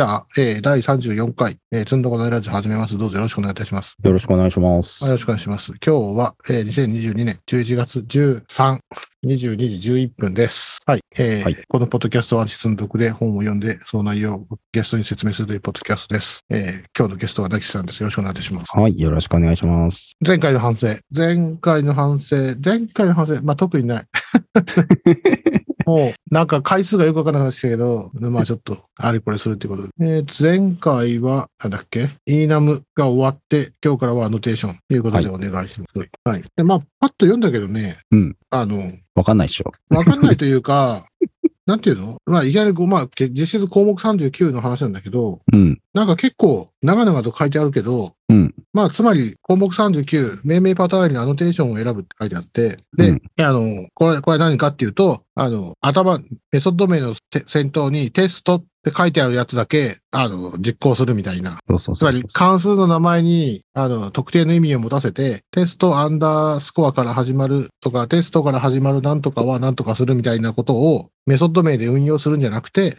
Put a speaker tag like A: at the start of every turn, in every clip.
A: じゃあ、えー、第34回、えー、つんどこのラジオ始めます。どうぞよろしくお願いいたします。
B: よろしくお願いします。
A: よろしくお願いします。今日は、えー、2022年11月13、22時11分です。はい。えー
B: はい
A: このポッドキャストは質の読で本を読んで、その内容をゲストに説明するというポッドキャストです。えー今日のゲストはなきさんです。よろしくお願いいたします。
B: はい、よろしくお願いします。
A: 前回の反省。前回の反省。前回の反省。まあ、特にない。もう、なんか回数がよくわからなかったけど、まあちょっと、あれこれするっていうことで。えー前回は、なんだっけ？イーナムが終わって、今日からはアノテーションということでお願いします。はい。で、まあ、パッと読んだけどね、
B: うん。
A: あの、
B: わかんないっしょ。
A: わかんないというか、なんていうの？まあ、いきなりまあ、け実質項目39の話なんだけど、
B: うん。
A: なんか結構、長々と書いてあるけど、
B: うん。
A: まあ、つまり、項目39、命名パターンにアノテーションを選ぶって書いてあって、で、
B: うん
A: あの、これ、これ何かっていうと、あの、頭、メソッド名のて先頭にテストって書いてあるやつだけ、あの、実行するみたいな。
B: そうそう
A: つまり
B: そうそう。
A: 関数の名前に、あの、特定の意味を持たせて、テストアンダースコアから始まるとか、テストから始まるなんとかはなんとかするみたいなことを、メソッド名で運用するんじゃなくて、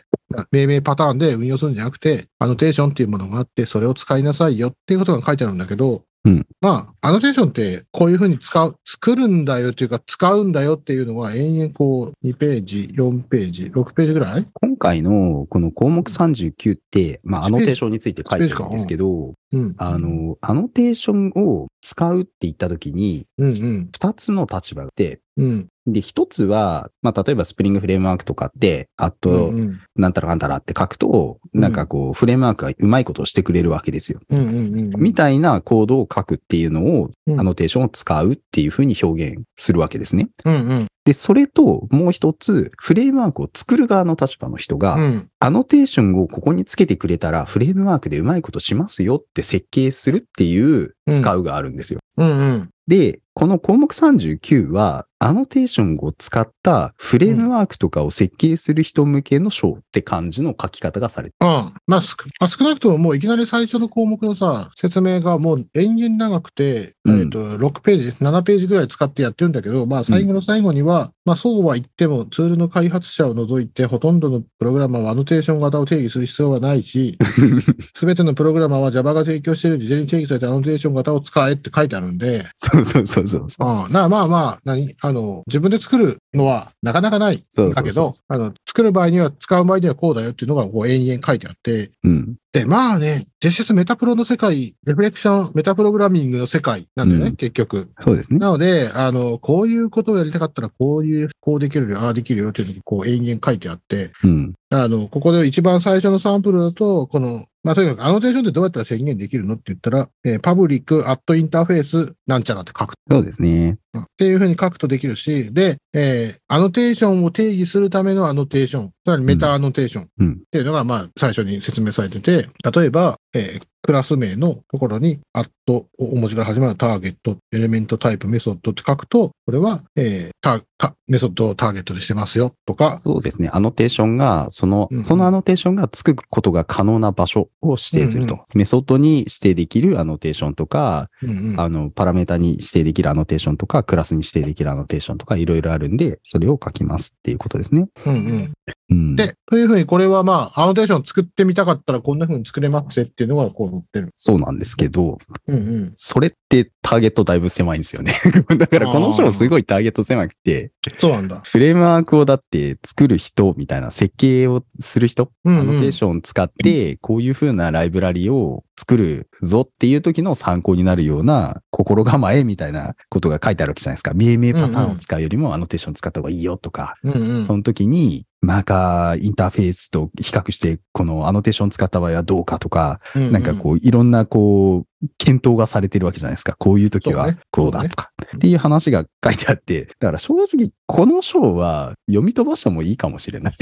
A: 命名パターンで運用するんじゃなくて、アノテーションっていうものがあって、それを使いなさいよっていうことが書いてあるんだけど、
B: うん。
A: まあ、アノテーションってこういうふうに使う、作るんだよっていうか、使うんだよっていうのは延々こう、2ページ、4ページ、6ページぐらい？
B: 今回のこの項目39って、まあ、アノテーションについて書いてるんですけど、
A: うん。
B: あの、アノテーションを使うって言ったときに、
A: うんうん。
B: 二つの立場があって、
A: うん。
B: で、一つは、まあ、例えばスプリングフレームワークとかって、あ
A: う
B: と、
A: んうん。
B: なんたらかんたらって書くと、
A: うん
B: なんかこう、フレームワークがうまいことをしてくれるわけですよ。
A: うんうんうん。
B: みたいなコードを書くっていうのを、
A: うん
B: アノテーションを使うっていうふうに表現するわけですね。
A: うんうん。
B: で、それともう一つ、フレームワークを作る側の立場の人が、
A: うん。
B: アノテーションをここにつけてくれたら、フレームワークでうまいことしますよって設計するっていう使うがあるんですよ。
A: うんうん。
B: で、この項目39は、アノテーションを使ったフレームワークとかを設計する人向けの章って感じの書き方がされて
A: うん。まあ、すまあ少なくとももういきなり最初の項目のさ、説明がもう延々長くて、
B: うん。
A: えっと、6ページ、7ページぐらい使ってやってるんだけど、まあ最後の最後には、まあそうは言ってもツールの開発者を除いてほとんどのプログラマーはアノテーション型を定義する必要はないし、すべてのプログラマーは Java が提供している事前に定義されたアノテーション型を使えって書いてあるんで、
B: そうそうそうそう。
A: ああなまあまあ、何？あの、自分で作るのはなかなかない。
B: そうそうそう
A: だけど、あの、作る場合には、使う場合にはこうだよっていうのが、こう、延々書いてあって、
B: うん。
A: で、まあね、実質メタプロの世界、レフレクション、メタプログラミングの世界なんだよね、
B: うん
A: 結局。
B: そうですね。
A: なので、あの、こういうことをやりたかったら、こういう、こうできるよ、ああできるよっていうのが、こう、延々書いてあって、
B: うん。
A: あの、ここで一番最初のサンプルだと、この、まあ、とにかく、アノテーションってどうやったら宣言できるのって言ったら、えー public、at interface、なんちゃらって書く。
B: そうですね。
A: うんっていうふうに書くとできるし、で、えーアノテーションを定義するためのアノテーション、つまりメタアノテーションっ
B: うん。
A: ていうのが、まあ、最初に説明されてて、例えば、えークラス名のところに、 at、大文字から始まる Target、ElementType、Method って書くと、これは、えータタメソッドをターゲットにしてますよ、とか、
B: そうですね。アノテーションが、その、
A: うんうん
B: そのアノテーションがつくことが可能な場所を指定すると。
A: うん
B: メソッドに指定できるアノテーションとか、
A: うんうん
B: あの、パラメータに指定できるアノテーションとか、クラスに指定できるアノテーションとか、いろいろあるんで、それを書きますっていうことですね。
A: うんうん
B: うん。
A: で、というふうに、これはまあ、アノテーション作ってみたかったら、こんなふうに作れますよっていうのが、こう載ってる。
B: そうなんですけど、
A: うんうん。
B: それってターゲットだいぶ狭いんですよね。だからこの章すごいターゲット狭くて、
A: そうなんだ。
B: フレームワークをだって作る人みたいな設計をする人、
A: うんうん
B: アノテーションを使って、こういう風なライブラリを作るぞっていう時の参考になるような心構えみたいなことが書いてあるわけじゃないですか。命名パターンを使うよりもアノテーション使った方がいいよとか、
A: うんうん。
B: その時にマーカーインターフェースと比較して、このアノテーション使った場合はどうかとか、
A: うんうん。
B: なんかこう、いろんなこう、検討がされてるわけじゃないですか。こういう時はこうだとか。っていう話が書いてあって、だから正直、この章は読み飛ばしてもいいかもしれない。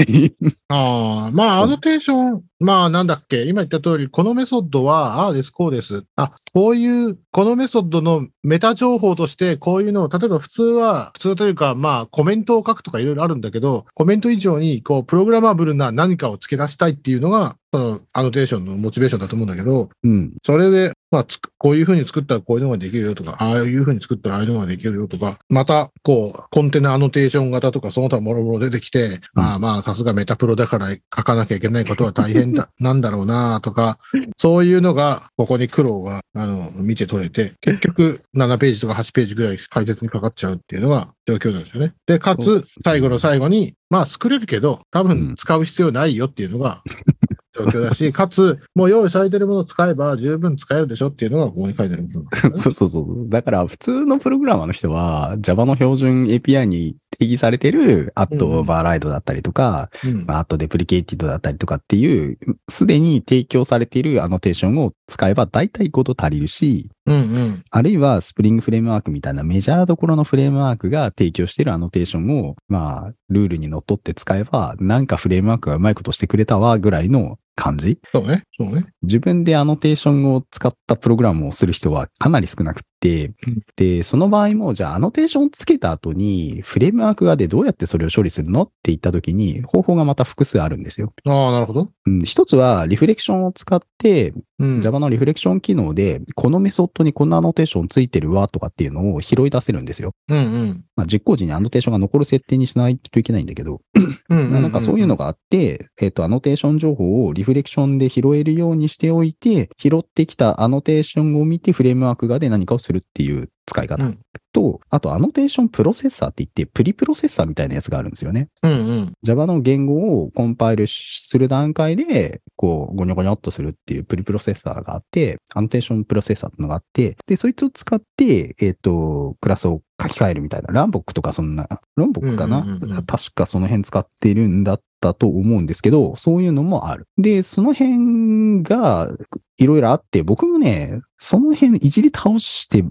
A: ああ、まあ、
B: うん
A: アノテーション、まあ、なんだっけ、今言った通り、このメソッドは、ああです、こうです。あ、こういう、このメソッドのメタ情報として、こういうのを、例えば普通は、普通というか、まあ、コメントを書くとかいろいろあるんだけど、コメント以上に、こう、プログラマブルな何かを付け出したいっていうのが、そのアノテーションのモチベーションだと思うんだけど、
B: うん。
A: それで、まあ、こういう風に作ったらこういうのができるよとか、ああいう風に作ったらああいうのができるよとか、また、こう、コンテナアノテーション型とか、その他もろもろ出てきて、
B: うん
A: ああまあ、さすがメタプロだから書かなきゃいけないことは大変だ、なんだろうなとか、そういうのが、ここに苦労が、あの、見て取れて、結局、7ページとか8ページぐらい解説にかかっちゃうっていうのが状況なんですよね。で、かつ最後の最後に、まあ、作れるけど、多
B: うん
A: 分使う必要ないよっていうのが、状況だし、かつ、もう用意されてるものを使えば十分使えるでしょっていうのがここに書いてあるね。
B: そうそうそう。だから、普通のプログラマーの人は、Java の標準 API に定義されてる、アット
A: うん
B: オーバーライドだったりとか、
A: うん
B: まあ、あとデプリケイティドだったりとかっていう、すでに提供されているアノテーションを使えば大体事足りるし、
A: うんうん。
B: あるいは Spring Framework みたいなメジャーどころのフレームワークが提供しているアノテーションを、まあ、ルールにのっとって使えば、なんかフレームワークがうまいことしてくれたわ、ぐらいの感じ。
A: そうね。そうね。
B: 自分でアノテーションを使ったプログラムをする人はかなり少なくって、
A: うん
B: で、その場合も、じゃあアノテーションをつけた後に、フレームワーク側でどうやってそれを処理するのって言った時に、方法がまた複数あるんですよ。
A: ああ、なるほど。
B: うん、一つは、リフレクションを使って、
A: うん。
B: Java のリフレクション機能で、このメソッドにこんなアノテーションついてるわとかっていうのを拾い出せるんですよ。
A: うんうん。
B: まあ、実行時にアノテーションが残る設定にしないといけないんだけど、
A: うんうんうん。
B: なんかそういうのがあって、えっ、と、アノテーション情報をリフレクションで拾えるようにしておいて、拾ってきたアノテーションを見てフレームワーク側で何かをするっていう使い方。
A: うん
B: と、あと、アノテーションプロセッサーって言って、プリプロセッサーみたいなやつがあるんですよね。
A: うんうん。
B: Java の言語をコンパイルする段階で、こう、ゴニョゴニョっとするっていうプリプロセッサーがあって、アノテーションプロセッサーっていうのがあって、で、そいつを使って、えっ、と、クラスを書き換えるみたいな、 Lombok とかそんな、Lombok かな、
A: うんうんうんうん
B: 確かその辺使ってるんだったと思うんですけど、そういうのもある。で、その辺が、いろいろあって、僕もね、その辺いじり倒して、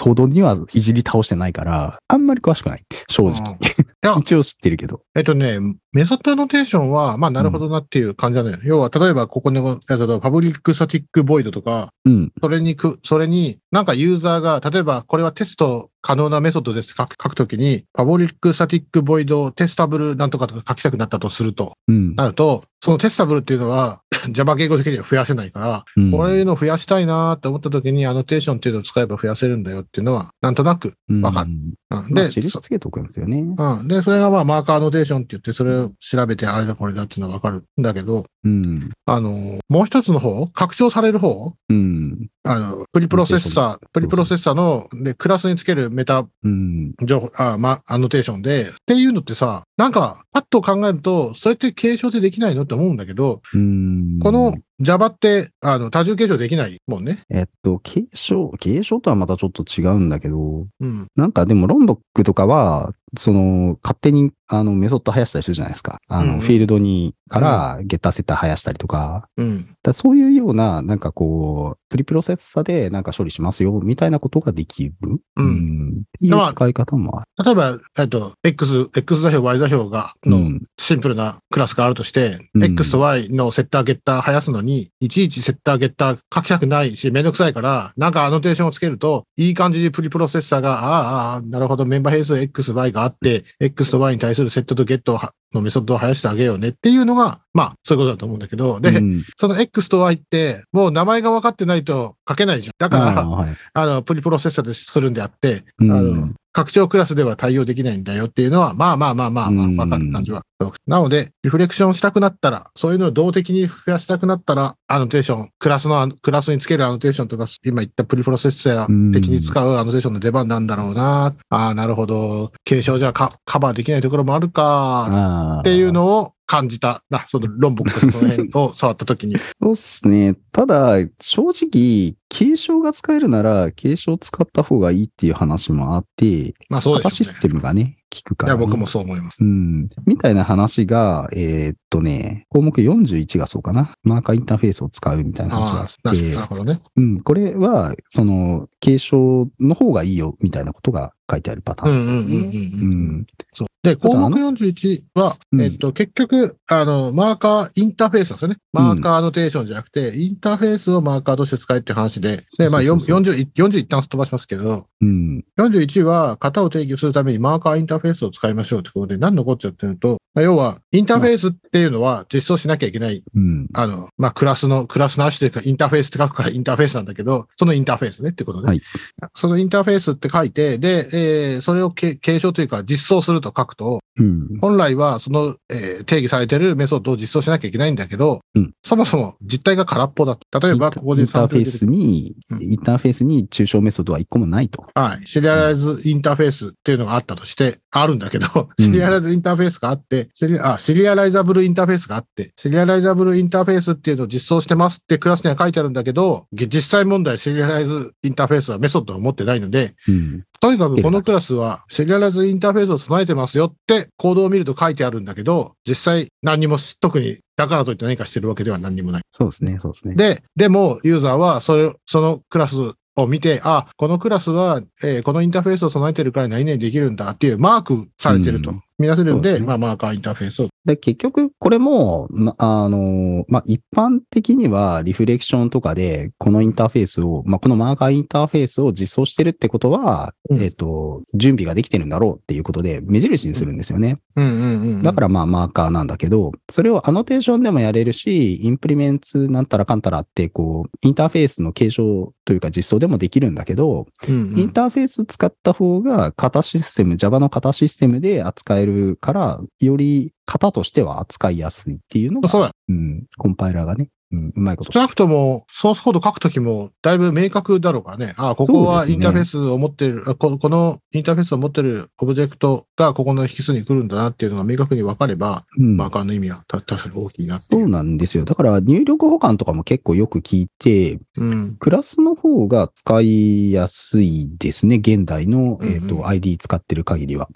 B: ほどにはいじり倒してないから、あんまり詳しくない。正直。
A: あーいや
B: 一応知ってるけど。
A: えっとね、メソッドアノテーションは、まあ、なるほどなっていう感じだね。要は、例えば、ここのやつだと、 public static void とか、
B: うん。
A: それにく、それに、なんかユーザーが、例えば、これはテスト可能なメソッドです書く書くときに、 public static void testable なんとかとか書きたくなったとすると、
B: うん。
A: なると、その testable っていうのは Java 言語的には増やせないから、
B: うん
A: こういうの増やしたいなーって思ったときに、アノテーションっていうのを使えば増やせるんだよっていうのは、なんとなく、わかる。
B: うん
A: うんで、
B: まあ、印つけとくんですよね。
A: うん。で、それがまあ、マーカーアノテーションって言って、それを調べて、あれだこれだっていうのはわかるんだけど、
B: うん。
A: あの、もう一つの方、拡張される方、
B: うん。
A: あの、プリプロセッサー、プリプロセッサーの、で、クラスにつけるメタ
B: うん。
A: 情報、あ、ま、アノテーションで、っていうのってさ、なんか、パッと考えると、それって継承でできないのって思うんだけど、
B: うん。
A: この Java って、あの、多重継承できないもんね。
B: えっと、継承、継承とはまたちょっと違うんだけど、
A: うん。
B: なんかでも、 Lombok とかは、その、勝手に、あの、メソッド生やしたりするじゃないですか。あの、
A: うんうん
B: フィールドに、から、ゲッターセッター生やしたりとか。
A: うん。
B: だそういうような、なんかこう、プリプロセッサでなんか処理しますよ、みたいなことができる。
A: うん
B: んっていう使い方もある。
A: 例えば、えっと、X、X 座標、Y 座標が、の
B: うん。
A: シンプルなクラスがあるとして、
B: うん
A: X と Y のセッターゲッター生やすのに、いちいちセッターゲッター書きたくないし、めんどくさいから、なんかアノテーションをつけると、いい感じにプリプロセッサーが、ああ、ああ、なるほど、メンバー変数 X、Y があって、X と Y に対するセットとゲットのメソッドを生やしてあげようねっていうのが、まあ、そういうことだと思うんだけど、で、
B: うん
A: その X と Y って、もう名前が分かってないと書けないじゃん。だから、
B: あーはい
A: あの、プリプロセッサーでするんであって、
B: うん
A: あの、拡張クラスでは対応できないんだよっていうのは、まあまあまあまあまあ、
B: うん
A: わかる感じは。なので、リフレクションしたくなったら、そういうのを動的に増やしたくなったら、アノテーション、クラスの、クラスにつけるアノテーションとか、今言ったプリプロセッサー的に使うアノテーションの出番なんだろうな。ああ、なるほど。継承じゃカカバーできないところもあるか。っていうのを感じた。な、その論文とかその辺を触った時に。
B: そうっすね。ただ、正直、継承が使えるなら、継承使った方がいいっていう話もあって、
A: まあそうで
B: 型シス。テムがね、効くから、
A: いや、
B: ね。
A: 僕もそう思います。
B: うん。みたいな話が、えーっとね、項目41がそうかな。マーカーインターフェースを使うみたいな話があって
A: ななる、ほどね。
B: うん、これは、その、継承の方がいいよ、みたいなことが書いてあるパターンですね。
A: うんうんうんうん
B: うん
A: そう。で、項目41は、
B: うん
A: えっと、結局、あの、マーカーインターフェースなんですよね。マーカーアノテーションじゃなくて、インターフェースをマーカーとして使えっていう話で、で、まあ、
B: そうそうそう。
A: 40、40一旦飛ばしますけど、
B: うん。
A: 41は型を定義するためにマーカーインターフェースを使いましょうってことで、何のこっちゃっていうと、まあ要は、インターフェースっていうのは実装しなきゃいけない、
B: うん。
A: あの、まあ、クラスの、クラスの足というか、インターフェースって書くからインターフェースなんだけど、そのインターフェースねってことね。
B: はい
A: そのインターフェースって書いて、で、えーそれをけ継承というか実装すると書くと、
B: うん。
A: 本来はその、えー定義されてるメソッドを実装しなきゃいけないんだけど、
B: うん
A: そもそも実態が空っぽだと。例えば、ここで
B: インターフェースに、
A: うん
B: インターフェースに抽象メソッドは一個もないと。
A: はい。シリアライズインターフェースっていうのがあったとして、あるんだけど、
B: うん
A: シリアライズインターフェースがあって、シリあ、シリアライザブルインターフェースがあって、シリアライザブルインターフェースっていうのを実装してますってクラスには書いてあるんだけど、げ実際問題シリアライズインターフェースはメソッドを持ってないので、
B: うん。
A: とにかくこのクラスはシリアライズインターフェースを備えてますよってコードを見ると書いてあるんだけど、実際何にもし特にだからといって何かしてるわけでは何にもない。
B: そうですね、そうですね。
A: で、でも、ユーザーは、それ、そのクラスを見て、あ、このクラスは、えーこのインターフェースを備えてるから何々できるんだっていうマークされてると。
B: うん。
A: 見なせるんで、まあ、マーカーインターフェースを。
B: で結局、これも、まあの、まあ、一般的にはリフレクションとかで、このインターフェースを、まあ、このマーカーインターフェースを実装してるってことは、
A: うん
B: えっ、と、準備ができてるんだろうっていうことで、目印にするんですよね。
A: うんうんうん。
B: だからまあマーカーなんだけど、それをアノテーションでもやれるし、 implements なんたらかんたらって、こう、インターフェースの継承というか実装でもできるんだけど、
A: うんうん、
B: インターフェース使った方が型システム、Java の型システムで扱えるから、より型としては扱いやすいっていうのが、
A: そうだ。
B: うん、コンパイラーがね、うん、うまいこと
A: 少なくとも、ソースコード書くときも、だいぶ明確だろうからね。あ、ここ
B: そうですね
A: はインターフェースを持ってる、あここのインターフェースを持ってるオブジェクトがここの引数に来るんだなっていうのが明確に分かれば、
B: うん
A: マーカーの意味はた確かに大きいなって
B: そ
A: いうう。
B: なんですよ。だから入力保管とかも結構よく聞いて、
A: うん。
B: クラスの方が使いやすいですね。現代の、えっ、
A: うんうん
B: と、ID 使ってる限りは。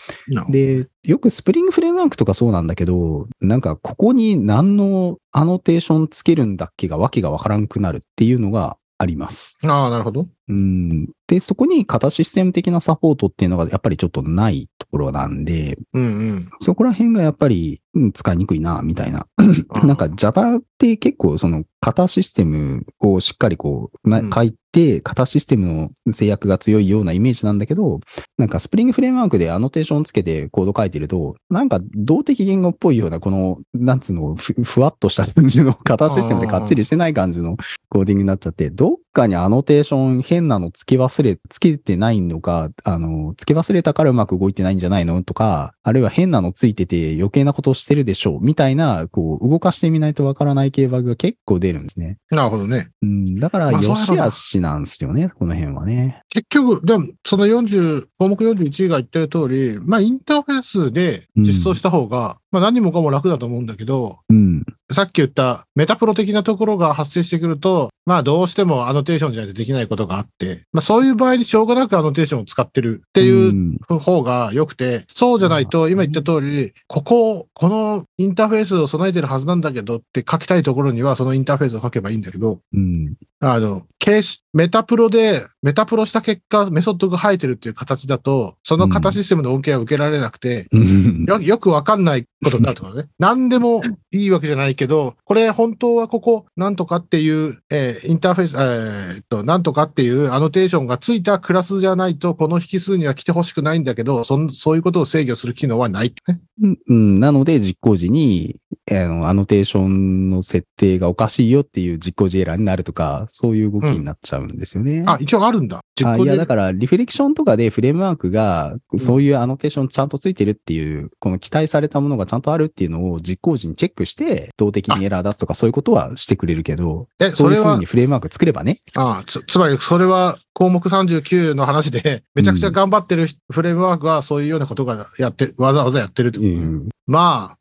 B: で、よくスプリングフレームワークとかそうなんだけど、なんかここに何のアノテーションつけるんだっけがわけがわからんくなるっていうのがあります。
A: ああ、なるほど。
B: うん。で、そこに型システム的なサポートっていうのがやっぱりちょっとないところなんで、
A: うんうん。
B: そこら辺がやっぱり、うん使いにくいな、みたいな。
A: あ
B: なんか Java って結構その型システムをしっかりこう、な
A: うん
B: 書いて、型システムの制約が強いようなイメージなんだけど、なんか Spring Framework でアノテーションつけてコード書いてると、なんか動的言語っぽいようなこの、なんつうの、ふふわっとした感じの型システムでかっちりしてない感じのコーディングになっちゃって、どっかにアノテーション変なのつけ忘れ、つけてないのか、あの、つけ忘れたからうまく動いてないんじゃないのとか、あるいは変なのついてて余計なことしてるでしょうみたいな、こう、動かしてみないとわからない系バグが結構出るんですね。
A: なるほどね。
B: うん、だから、よしあしなんですよね、この辺はね。
A: 結局、でも、その40、項目41が言ってる通り、まあ、インターフェースで実装した方が、まあ、何もかも楽だと思うんだけど、
B: うん。
A: さっき言ったメタプロ的なところが発生してくると、まあどうしてもアノテーションじゃないとできないことがあって、まあそういう場合にしょうがなくアノテーションを使ってるっていう
B: うん
A: 方が良くて、そうじゃないと今言った通り、ここ、このインターフェースを備えてるはずなんだけどって書きたいところにはそのインターフェースを書けばいいんだけど、
B: うん。
A: あの、ケース、メタプロで、メタプロした結果、メソッドが生えてるっていう形だと、その型システムの恩恵は受けられなくて、
B: うん。
A: よ、よくわかんないことになるとかね。何でもいいわけじゃないけど、これ本当はここ、なんとかっていう、えーインターフェース、えーっと、なんとかっていうアノテーションがついたクラスじゃないと、この引数には来てほしくないんだけど、そんそういうことを制御する機能はない、ね。
B: うんうん、なので、実行時に、あの、アノテーションの設定がおかしいよっていう実行時エラーになるとか、そういう動きになっちゃうんですよね。
A: あ、一応あるんだ。実
B: あいや、だ。から、リフレクションとかでフレームワークが、そういうアノテーションちゃんとついてるっていう、この期待されたものがちゃんとあるっていうのを実行時にチェックして、動的にエラー出すとかそういうことはしてくれるけど、
A: え、
B: そいうふう
A: そうれは
B: にフレームワーク作ればね。
A: あつ、つまりそれは項目39の話で、めちゃくちゃ頑張ってるフレームワークはそういうようなことがやって、わざわざやってるってこと、
B: うん。
A: まあ、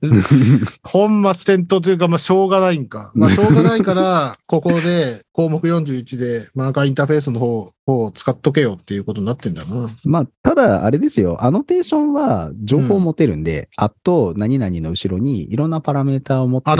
A: 本末転倒というか、まあ、しょうがないんか。まあ、しょうがないから、ここで項目41でマーカーインターフェースの方方を使っとけよっていうことになってんだな。
B: まあ、ただ、あれですよ。アノテーションは情報を持てるんで、あと何々の後ろにいろんなパラメータを持って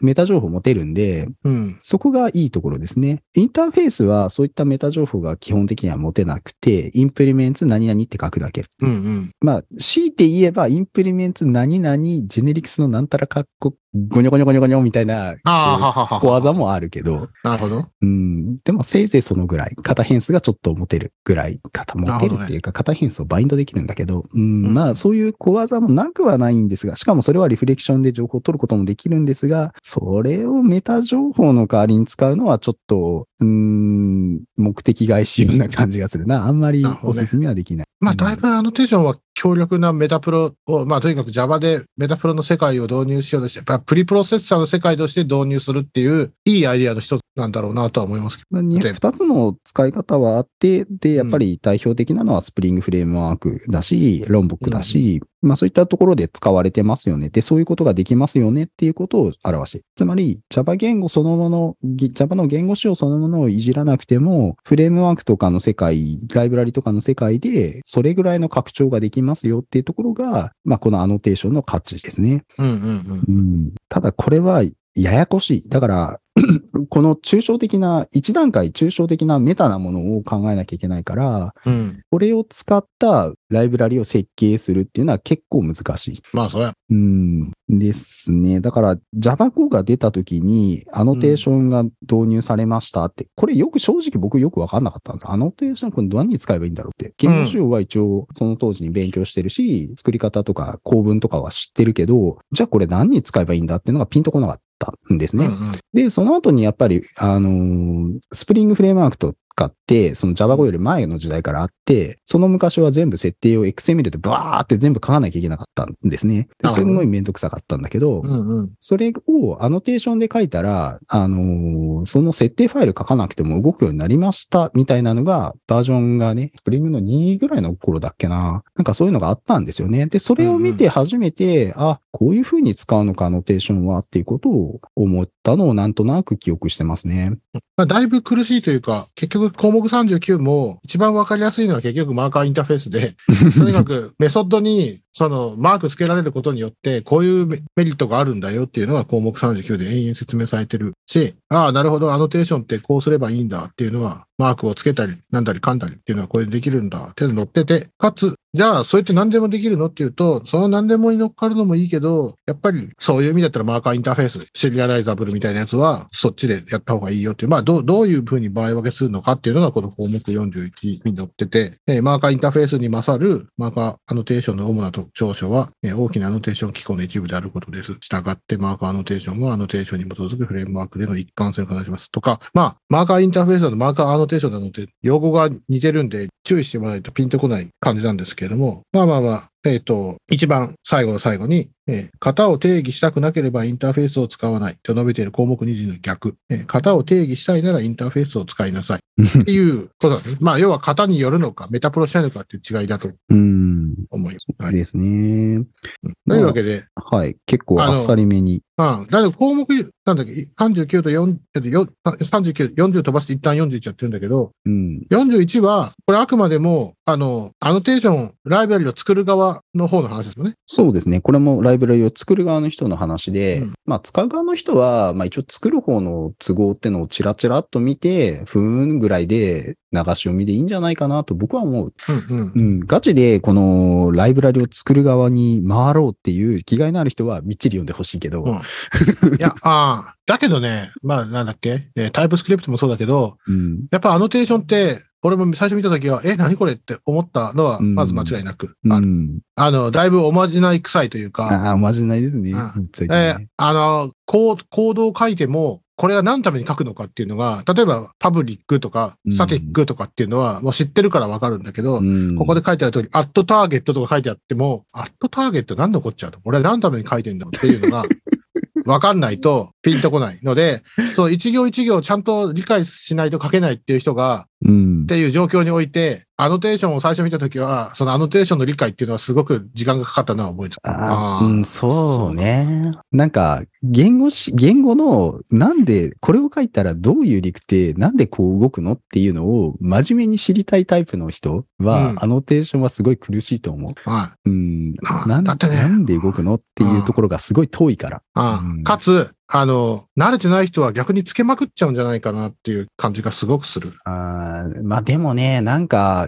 B: メタ情報を持てるんで、
A: うん。
B: そこがいいところですね。インターフェースはそういったメタ情報が基本的には持てなくて、インプリメンツ何々って書くだけ。
A: うんうん。
B: まあ、強いて言えば、インプリメンツ何々、ジェネリクスのなんたらカッコゴニョゴニョゴニョゴニョみたいな。小技もあるけど、
A: なるほど。
B: うん。でもせいぜいそのぐらい。型変数がちょっと持てるぐらい。型持てるっていうか、型変数をバインドできるんだけど、うん、
A: うん
B: まあそういう小技もなくはないんですが、しかもそれはリフレクションで情報を取ることもできるんですが、それをメタ情報の代わりに使うのはちょっと、うん、目的外使用な感じがするな。あんまりおすすめはできない。
A: まあ、だいぶアノテーションは強力なメタプロを、まあ、とにかく Java でメタプロの世界を導入しようとして、やっぱプリプロセッサーの世界として導入するっていう、いいアイディアの一つなんだろうなとは思いますけ
B: まあに
A: で
B: 二つの使い方はあって、で、やっぱり代表的なのはスプリングフレームワークだし、ロンボックだし、まあそういったところで使われてますよね。で、そういうことができますよねっていうことを表して。つまり、Java 言語そのもの、ぎ Java の言語仕様そのものをいじらなくても、フレームワークとかの世界、ライブラリとかの世界で、それぐらいの拡張ができますよっていうところが、まあこのアノテーションの価値ですね。
A: ど。うんうん
B: うんただこれはややこしい。だから、この抽象的な、一段階抽象的なメタなものを考えなきゃいけないから、
A: うん。うん。
B: これを使ったライブラリを設計するっていうのは結構難しい。
A: まあ、それは。
B: うん。ですね。だから、Java5 が出た時に、アノテーションが導入されましたって、これよく正直僕よくわかんなかったんです。アノテーションこれ何に使えばいいんだろうって。言語仕様は一応その当時に勉強してるし、作り方とか構文とかは知ってるけど、じゃあこれ何に使えばいいんだっていうのがピンとこなかったんですね。
A: うんうん。
B: で、その後にやっぱり、あのースプリングフレームワークとかって、その Java5 より前の時代からあって、その昔は全部設定を XML でバーって全部書かなきゃいけなかったんですね。すごいめんどくさかったんだけど、
A: うんうん。
B: それをアノテーションで書いたら、あのーその設定ファイル書かなくても動くようになりましたみたいなのが、バージョンがね、スプリングの2ぐらいの頃だっけな。なんかそういうのがあったんですよね。で、それを見て初めて、あ、こういう風に使うのか、アノテーションはっていうことを思ったのをなんとなく記憶してますね。
A: まあ、だいぶ苦しいというか、結局項目39も一番わかりやすいのは結局マーカーインターフェースで、とにかくメソッドにそのマークつけられることによって、こういうメリットがあるんだよっていうのが項目39で延々説明されてるし、ああ、なるほど、アノテーションってこうすればいいんだっていうのは、マークをつけたり、なんだりかんだりっていうのはこれでできるんだっていうの載ってて、かつ、じゃあ、それって何でもできるのっていうと、その何でもに乗っかるのもいいけど、やっぱりそういう意味だったらマーカーインターフェース、シリアライザブルみたいなやつは、そっちでやった方がいいよっていう、まあ、どう、どういうふうに場合分けするのかっていうのがこの項目41に載ってて、えーマーカーインターフェースに勝るマーカーアノテーションの主な長所は、えー大きなアノテーション機構の一部であることです。従って、マーカーアノテーションはアノテーションに基づくフレームワークでの一貫性を果たします。とか、まあ、マーカーインターフェースなのマーカーアノテーションなので、用語が似てるんで、注意してもらわないとピンとこない感じなんですけれども、まあまあまあ、えっ、と、一番最後の最後に、えー型を定義したくなければインターフェースを使わないと述べている項目20の逆、えー型を定義したいならインターフェースを使いなさい。っていうことだね。まあ、要は型によるのか、メタプロしたいのかっていう違いだと
B: うん。
A: 思います。はい。
B: ですね。
A: うんというわけで、
B: はい。結構あっさりめに。
A: まあ、だけど項目、なんだっけ、39と4、えっとよ39、40飛ばして一旦41やってるんだけど、
B: うん。
A: 41は、これあくまでも、あの、アノテーション、ライブラリを作る側の方の話ですよね。
B: そうですね。これもライブラリを作る側の人の話で、
A: うん
B: まあ使う側の人は、まあ一応作る方の都合ってのをチラチラっと見て、ふーんぐらいで流し読みでいいんじゃないかなと僕は思う。
A: うんうん。
B: うん。ガチでこのライブラリを作る側に回ろうっていう気概のある人はみっちり読んでほしいけど、
A: うんいや、ああ、だけどね、まあ、なんだっけ、えータイプスクリプトもそうだけど、
B: うん。
A: やっぱアノテーションって、俺も最初見たときは、え、何これって思ったのは、
B: うん
A: まず間違いなく。
B: う
A: あの
B: ん。
A: あの、だいぶおまじない臭いというか、
B: ああ、おまじないですね。
A: うんえー
B: ね
A: あの、コード、コードを書いても、これは何のために書くのかっていうのが、例えば、パブリックとか
B: う、ん
A: スタティックとかっていうのは、もう知ってるからわかるんだけど、
B: うん
A: ここで書いてある通り、アットターゲットとか書いてあっても、アットターゲット何のこっちゃと。俺は何のために書いてんだっていうのが、わかんないとピンとこないので、そう、一行一行ちゃんと理解しないと書けないっていう人が、
B: うん
A: っ。ていう状況において、アノテーションを最初見たときは、そのアノテーションの理解っていうのはすごく時間がかかったのは覚えてる。
B: ああ、
A: ー
B: うん、そうね。なんか、言語し、言語の、なんで、これを書いたらどういう理屈で、なんでこう動くのっていうのを、真面目に知りたいタイプの人は、
A: うん
B: アノテーションはすごい苦しいと思う。
A: は
B: うん。
A: あ
B: なん
A: だってね
B: なんで動くのっていうところがすごい遠いから。
A: い。あ
B: うん
A: かつ、あの、慣れてない人は逆につけまくっちゃうんじゃないかなっていう感じがすごくする。
B: あーまあでもね、なんか、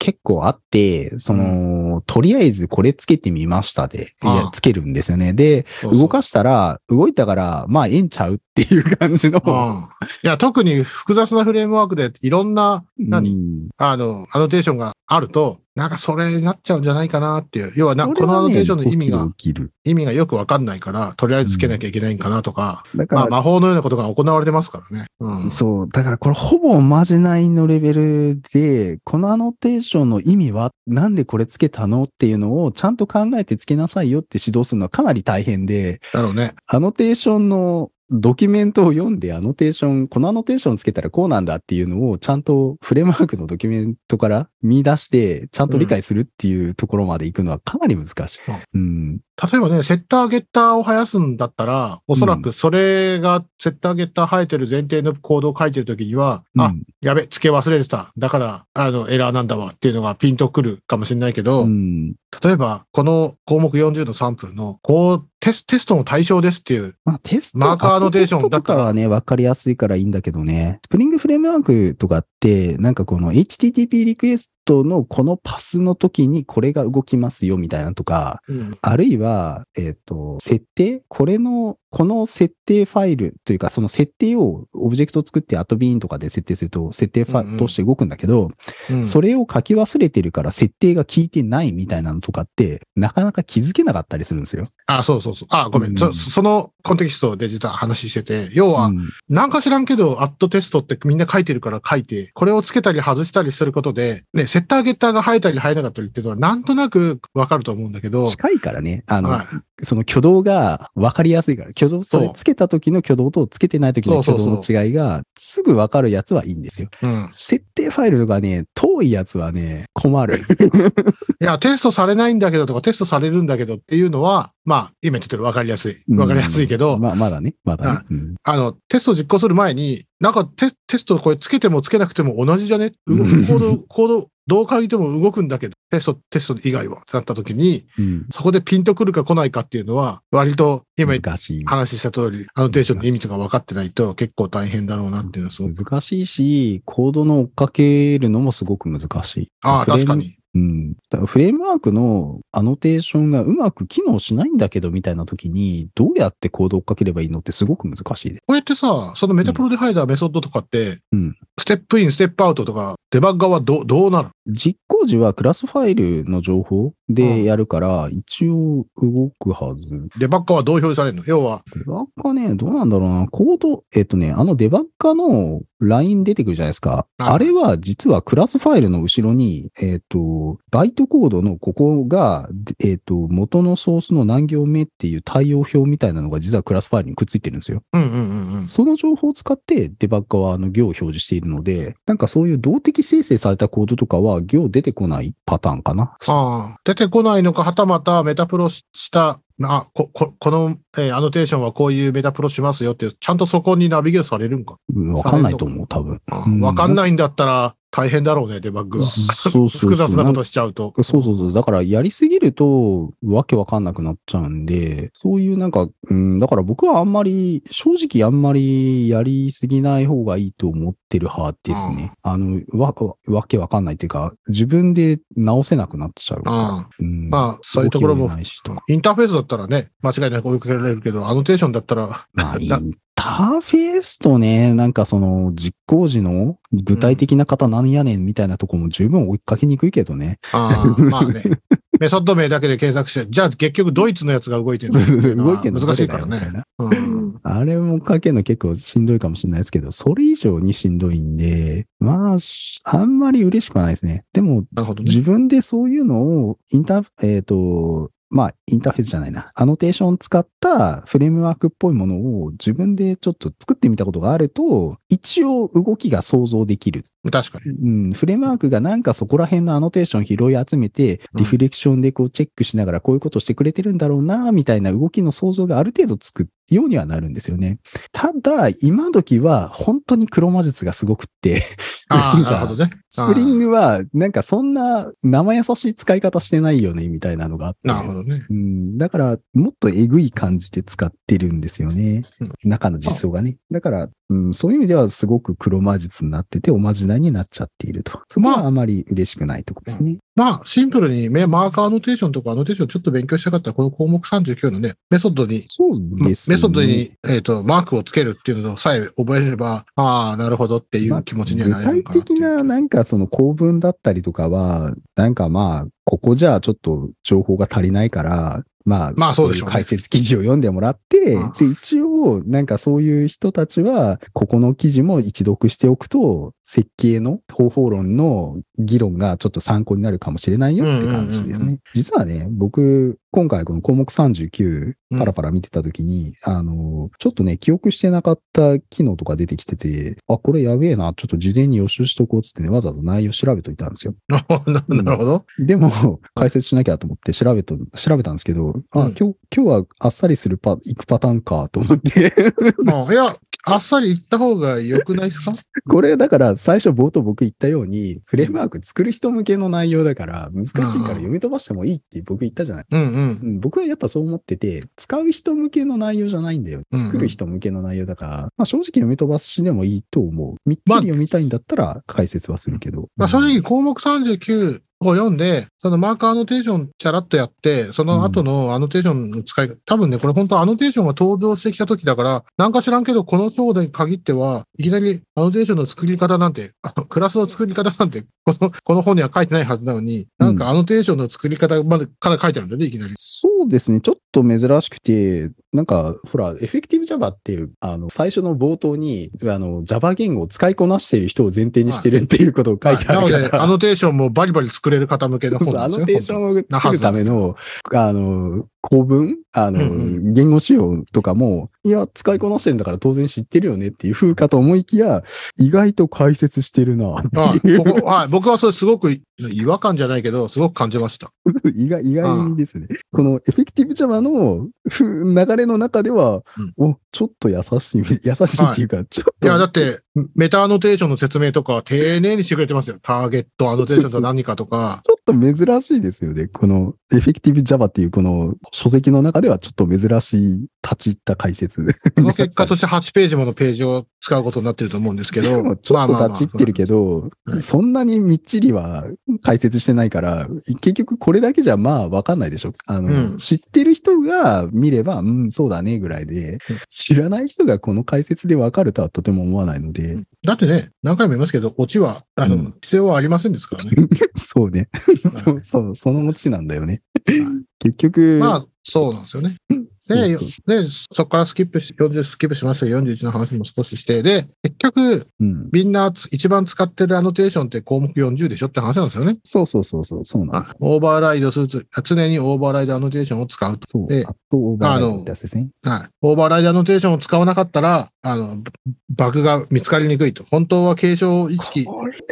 B: 結構あって、その、とりあえずこれつけてみましたで、い
A: ああ
B: や、つけるんですよね。で、
A: そうそう
B: 動かしたら、動いたから、まあ、ええんちゃうっていう感じの。
A: うん。いや、特に複雑なフレームワークでいろんな、何、
B: うん
A: あの、アノテーションがあると、なんかそれになっちゃうんじゃないかなっていう。要はな、
B: ね
A: このアノテーションの意味が、
B: 起きる
A: 意味がよくわかんないから、とりあえずつけなきゃいけないんかなとか、まあ
B: 起きるだから、
A: 魔法のようなことが行われてますからね。うん。
B: そう。だからこれほぼおまじないのレベルで、このアノテーションの意味は、なんでこれつけたのっていうのをちゃんと考えてつけなさいよって指導するのはかなり大変で、
A: だろうね。
B: アノテーションのドキュメントを読んで、アノテーション、このアノテーションつけたらこうなんだっていうのを、ちゃんとフレームワークのドキュメントから見出して、ちゃんと理解するっていうところまで行くのはかなり難しい。うん。
A: 例えばね、セッターゲッターを生やすんだったら、おそらくそれがセッターゲッター生えてる前提のコードを書いてるときには、あ
B: うん、
A: やべ、付け忘れてた。だから、あの、エラーなんだわっていうのがピンとくるかもしれないけど、
B: うん。
A: 例えば、この項目40のサンプルの、こう、テステストの対象ですっていう、
B: まあ、テスト、
A: マーカーアノテーション
B: アップテストとかはね、わかりやすいからいいんだけどね。スプリングフレームワークとかって、なんかこの HTTP リクエストのこのパスの時にこれが動きますよみたいなのとか、
A: うん、
B: あるいは、えっ、と、設定？これの、この設定ファイルというか、その設定をオブジェクトを作ってアトビーンとかで設定すると、設定ファ
A: うんうん
B: として動くんだけど、
A: うん
B: それを書き忘れてるから設定が効いてないみたいなのとかって、なかなか気づけなかったりするんですよ。
A: あ、そうそうそう。あ、ごめん。
B: うん
A: そそのコンテキストで実は話してて、要は、
B: うん
A: なんか知らんけど、アットテストってみんな書いてるから書いて、これをつけたり外したりすることで、ね、セッターゲッターが生えたり生えなかったりっていうのは、なんとなくわかると思うんだけど、
B: 近いからね、あの、
A: はい
B: その挙動が分かりやすいから、挙動、それつけた時の挙動とつけてない時の挙動の違いが、すぐ分かるやつはいいんですよ。
A: うん。
B: 設定ファイルがね、遠いやつはね、困る。
A: いや、テストされないんだけどとか、テストされるんだけどっていうのは、まあ、今言ってるわかりやすい。わかりやすいけど、
B: まあ、まだね、まだね。うん
A: あの、テスト実行する前に、なんかテテストこれつけてもつけなくても同じじゃね？動
B: うん
A: くコード、コード、どう書いても動くんだけど、テスト、テスト以外はってなった時に、
B: うん。
A: そこでピンとくるか来ないかっていうのは、割と今。話した通り、アノテーションの意味とか分かってないと結構大変だろうなっていうのはすごく。
B: 難しいし、コードの追っかけるのもすごく難しい。
A: ああ、確かに。
B: うん。フレームワークのアノテーションがうまく機能しないんだけどみたいな時に、どうやってコードを追っかければいいのってすごく難しいで。
A: これってさ、そのメタプロで入ったメソッドとかって、
B: うん
A: ステップイン、ステップアウトとか、デバッガーはどうどうなる？
B: 実行時はクラスファイルの情報
A: うん
B: でやるから、一応動くはず。
A: デバッガーはどう表示されるの？要は、
B: デバッカね、どうなんだろうな。コード、えっとね、あのデバッカのライン出てくるじゃないですか。
A: はい
B: あれは実はクラスファイルの後ろに、えっと、バイトコードのここが、でえっと、元のソースの何行目っていう対応表みたいなのが実はクラスファイルにくっついてるんですよ。
A: うんうんうんうん。
B: その情報を使ってデバッカはあの行を表示しているので、なんかそういう動的生成されたコードとかは行出てこないパターンかな。
A: ああ、出てこないのか、はたまたメタプロした、あ、こ、ここの、えーアノテーションはこういうメタプロしますよってちゃんとそこにナビゲートされるんか？
B: うんわかんないと思う、多分。うん
A: わかんないんだったら大変だろうね、デバッグは。
B: そうそう
A: 複雑なことしちゃうと。
B: そうそうそう。だからやりすぎるとわけわかんなくなっちゃうんで、そういうなんか、うん、だから僕はあんまり、正直あんまりやりすぎない方がいいと思ってる派ですね。あの、わ、わわけわかんないっていうか、自分で直せなくなっちゃううん
A: まあ、そういうところもインターフェースだったらね、間違いなく追いかけられるけど、アノテーションだったら、
B: まあ、イン
A: な
B: ターフェースとね、なんかその実行時の具体的な方何やねんみたいなとこも十分追いかけにくいけどね。
A: ああまあね、メソッド名だけで検索して、じゃあ結局ドイツのやつが動いてるの
B: 動いてんの
A: 難しいからね。うん
B: あれもかけるの結構しんどいかもしれないですけど、それ以上にしんどいんで、まあ、しあんまり嬉しくはないですね。でも、
A: ね。
B: 自分でそういうのを、インター、えっ、と、まあ、インターフェースじゃないな。アノテーションを使ったフレームワークっぽいものを自分でちょっと作ってみたことがあると、一応動きが想像できる。
A: 確かに。
B: うん、フレームワークがなんかそこら辺のアノテーション拾い集めて、
A: うん
B: リフレクションでこうチェックしながらこういうことしてくれてるんだろうな、みたいな動きの想像がある程度つくってようにはなるんですよね。ただ、今時は本当に黒魔術がすごくって、な
A: るほどね。
B: スプリングはなんかそんな生優しい使い方してないよね、みたいなのがあって。
A: なるほどね。
B: うん、だから、もっとえぐい感じで使ってるんですよね。
A: うん
B: 中の実装がね。だから、うん、そういう意味ではすごく黒魔術になってて、おまじないになっちゃっていると。そこ
A: まあ
B: はあまり嬉しくないとこですね。
A: まあ、シンプルにメマーカーアノテーションとかアノテーションちょっと勉強したかったら、この項目39のね、メソッドに、
B: ね。
A: メソッドに、えっ、と、マークをつけるっていうのさえ覚えれば、ああ、なるほどっていう気持ちにはなれるの
B: 具体
A: かなっていう
B: 的ななんかその構文だったりとかは、なんかまあ、ここじゃちょっと情報が足りないから、まあ、
A: まあそうでしょうね
B: い解説記事を読んでもらって、
A: うん
B: で、一応、なんかそういう人たちは、ここの記事も一読しておくと、設計の方法論の議論がちょっと参考になるかもしれないよって感じです
A: うんうんうんう
B: ね。実はね、僕、今回この項目39パラパラ見てたときに、あの、ちょっとね、記憶してなかった機能とか出てきてて、あ、これやべえな、ちょっと事前に予習しとこうっつってね、わざわざ内容調べといたんですよ。
A: な なるほど。
B: でも、解説しなきゃと思って調べと、調べたんですけど、あ、
A: うん
B: 今日、今日はあっさりするパ、行くパターンかと思って。
A: まあ、いや、あっさり言った方が良くないですか？
B: これだから最初冒頭僕言ったように、フレームワーク作る人向けの内容だから、難しいから読み飛ばしてもいいって僕言ったじゃない。
A: うんうん。
B: うん僕はやっぱそう思ってて、使う人向けの内容じゃないんだよ。
A: うんうん
B: 作る人向けの内容だから、まあ正直読み飛ばしでもいいと思う。みっちり
A: まあ
B: 読みたいんだったら解説はするけど。
A: まあ、正直項目39を読んで、そのマーカーアノテーションチャラッとやって、その後のアノテーションの使い、多分ね、これ本当アノテーションが登場してきた時だから、なんか知らんけど、この章で限っては、いきなりアノテーションの作り方なんて、あのクラスの作り方なんて、この、この本には書いてないはずなのに、なんかアノテーションの作り方までから書いてあるんだよね、いきなり。
B: そうですね。ちょっと珍しくて、なんか、ほら、エフェクティブ Java っていう、あの、最初の冒頭に、あの、Java 言語を使いこなしている人を前提にしてるっていうことを書いてあ
A: なので、
B: るから。
A: アノテーションもバリバリ作れる方向けの本ですよ。
B: ノテーションを作るための、あの、構文？あの、
A: うん
B: 言語仕様とかも、いや、使いこなしてるんだから当然知ってるよねっていう風かと思いきや、意外と解説してるな。
A: はい、ここはい、僕はそれすごく違和感じゃないけど、すごく感じました。
B: 意外、意外ですね。このエフェクティブ Java のふ流れの中では、お、ちょっと優しい、優しいっていうか、ちょっと。
A: いや、だって、メタアノテーションの説明とか丁寧にしてくれてますよ。ターゲットアノテーションと何かとか。
B: ちょっと珍しいですよね。このエフェクティブ Java っていうこの書籍の中ではちょっと珍しい立ち入った解説。
A: その結果として8ページものページを使うことになってると思うんですけど。
B: ちょっと立ち入ってるけど、
A: はい
B: そんなにみっちりは解説してないから、結局これだけじゃまあわかんないでしょ。あの、
A: うん
B: 知ってる人が見れば、うん、そうだねぐらいで、知らない人がこの解説でわかるとはとても思わないので、
A: だってね、何回も言いますけど、オチは、あの、
B: うん
A: 必要はありませんですからね。
B: そうね。そう、そう、その持ちなんだよね
A: はい。
B: 結局、
A: まあ、そうなんですよね。で、で、そこからスキップし、40スキップしましたけど、41の話も少しして、で、結局、
B: うん。
A: みんなつ一番使ってるアノテーションって項目40でしょって話なんですよね。
B: そうそうそうそう、そうなんです。
A: オーバーライドすると、常にオーバーライドアノテーションを使うと。
B: そう、
A: で
B: アットオーバーライドってやつですね。
A: はい。オーバーライドアノテーションを使わなかったら、あの、ババグが見つかりにくいと。本当は継承意識、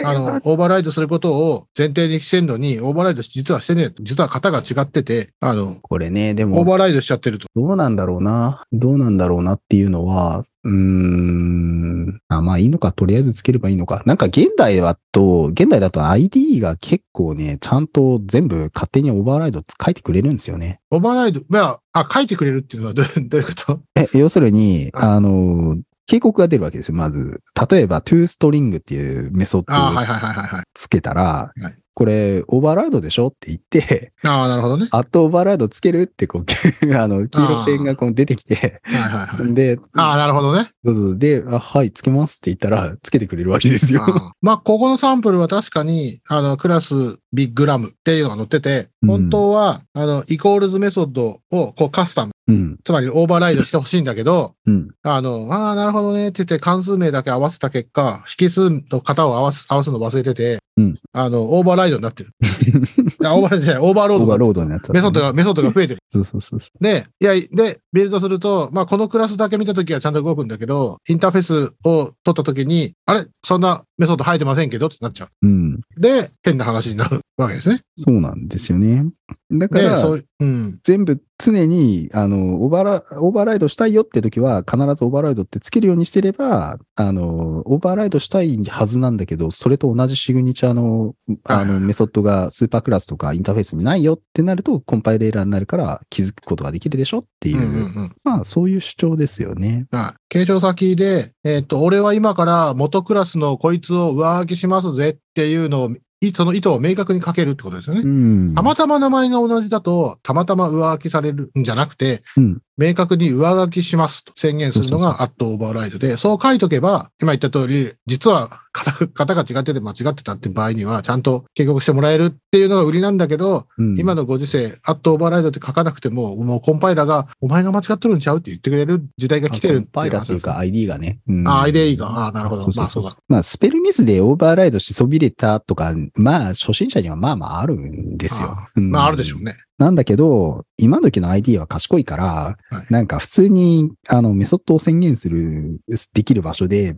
A: あの、オーバーライドすることを前提にしてんのに、オーバーライド実はしてねえと。実は型が違ってて、あの、
B: これね、でも、
A: オーバーライドしちゃってると。
B: どうなんだろうな。どうなんだろうなっていうのは、うーん。あまあいいのか、とりあえずつければいいのか。なんか現代だと、現代だと ID が結構ね、ちゃんと全部勝手にオーバーライド書いてくれるんですよね。
A: オーバーライド、まあ、あ、書いてくれるっていうのはどういうこと？
B: え、要するに、
A: はい
B: あの、警告が出るわけですよ、まず。例えば、toString っていうメソッドを。つけたら
A: はい、
B: これ、オーバーライドでしょ？って言って、
A: ああ、なるほどね。
B: アットオーバーライドつけるって、こう、あの、黄色線がこう出てきて、
A: はいはいはい。
B: で、
A: ああ、なるほどね。
B: どうぞ。で、あはい、つけますって言ったら、つけてくれるわけですよ。
A: ああまあ、ここのサンプルは確かに、あの、クラスビッグラムっていうのが載ってて、
B: うん
A: 本当は、あの、イコールズメソッドを、こう、カスタム、
B: うん。
A: つまりオーバーライドしてほしいんだけど、
B: うん。
A: あの、ああ、なるほどねって言って関数名だけ合わせた結果、引数の型を合わす、合わすの忘れてて、
B: うん
A: あの、オーバーライドになってる。オーバーライドじゃない、オーバーロードが
B: オーバーロードになっちゃった。
A: メソッドが、メソッドが増えてる。
B: そうそうそうそ
A: で、いや、で、ビルドすると、まあ、このクラスだけ見たときはちゃんと動くんだけど、インターフェースを取ったときに、あれ？そんなメソッド生えてませんけどってなっちゃう。
B: うん。
A: で、変な話になるわけですね。
B: そうなんですよね。だか
A: で、
B: ら、
A: そう、うん。
B: 全部常に、あの、オーバーラ、オーバーライドしたいよって時は、必ずオーバーライドってつけるようにしてれば、あの、オーバーライドしたいはずなんだけど、それと同じシグニチャーの、あの、メソッドがスーパークラスとかインターフェースにないよってなると、コンパイルエラーになるから気づくことができるでしょっていうう、
A: んうんうん。
B: まあ、そういう主張ですよね。
A: はい。継承先で、えっ、と、俺は今から元クラスのこいつを上書きしますぜっていうのを、いその意図を明確に書けるってことですよね。
B: うん。
A: たまたま名前が同じだと、たまたま上書きされるんじゃなくて、
B: うん
A: 明確に上書きしますと宣言するのがアットオーバーライドで、そう書いとけば、今言った通り、実は型型 が違ってて間違ってたって場合には、ちゃんと警告してもらえるっていうのが売りなんだけど、
B: うん
A: 今のご時世、アットオーバーライドって書かなくても、もうコンパイラーが、お前が間違ってるんちゃうって言ってくれる時代が来てるって
B: パイ
A: いう話です
B: ラというか ID がね。うん
A: あ、IDE が、ああ、なるほど。
B: そうそうそう
A: まあ、そうだ。
B: まあ、スペルミスでオーバーライドしそびれたとか、まあ、初心者にはまあまああるんですよ。
A: あ
B: うん
A: まあ、あるでしょうね。
B: なんだけど、今時の ID は賢いから、
A: はい
B: なんか普通に、あの、メソッドを宣言する、できる場所で、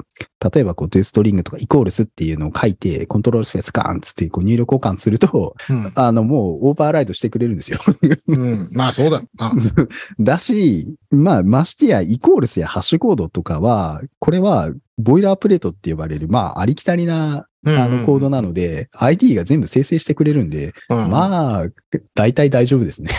B: 例えばこう、トゥーストリングとかイコールスっていうのを書いて、コントロールスペースガーンつってこう入力交換すると、
A: うん。
B: あの、もうオーバーライドしてくれるんですよ。
A: うん。まあ、そうだ。あ
B: だし、まあ、ましてや、イコールスやハッシュコードとかは、これは、ボイラープレートって呼ばれる、まあ、ありきたりな、あの、コードなので、ID が全部生成してくれるんで、
A: まあ、
B: 大体大丈夫ですね。